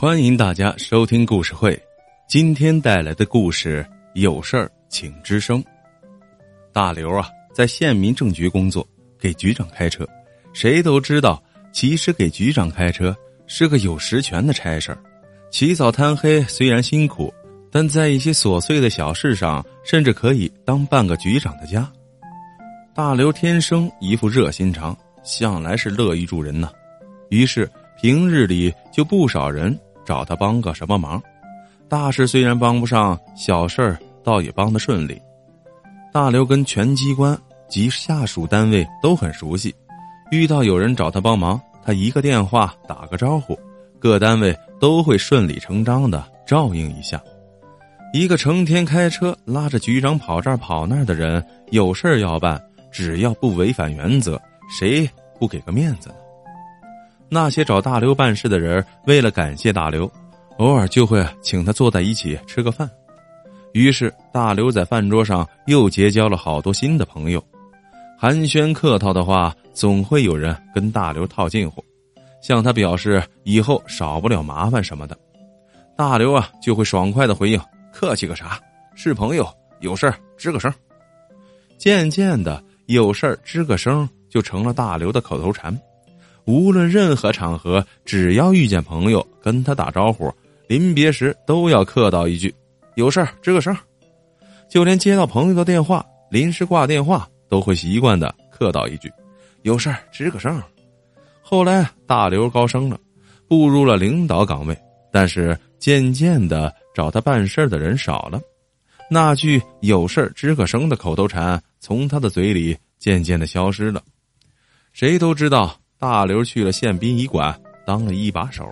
欢迎大家收听故事会，今天带来的故事有事儿请吱声。大刘啊，在县民政局工作，给局长开车。谁都知道，其实给局长开车是个有实权的差事儿。起早贪黑虽然辛苦，但在一些琐碎的小事上，甚至可以当半个局长的家。大刘天生一副热心肠，向来是乐于助人呐。于是平日里就不少人。找他帮个什么忙？大事虽然帮不上，小事儿倒也帮得顺利。大刘跟全机关及下属单位都很熟悉，遇到有人找他帮忙，他一个电话打个招呼，各单位都会顺理成章的照应一下。一个成天开车拉着局长跑这儿跑那儿的人，有事儿要办，只要不违反原则，谁不给个面子呢？那些找大刘办事的人，为了感谢大刘，偶尔就会请他坐在一起吃个饭。于是，大刘在饭桌上又结交了好多新的朋友。寒暄客套的话，总会有人跟大刘套近乎，向他表示以后少不了麻烦什么的。大刘啊，就会爽快的回应：“客气个啥？是朋友，有事儿吱个声。”渐渐的，有事儿吱个声就成了大刘的口头禅。无论任何场合，只要遇见朋友，跟他打招呼，临别时都要客套一句：“有事儿吱个声。”就连接到朋友的电话，临时挂电话，都会习惯的客套一句：“有事儿吱个声。”后来大刘高升了，步入了领导岗位，但是渐渐的找他办事的人少了，那句“有事儿吱个声”的口头禅从他的嘴里渐渐的消失了。谁都知道。大刘去了县殡仪馆当了一把手。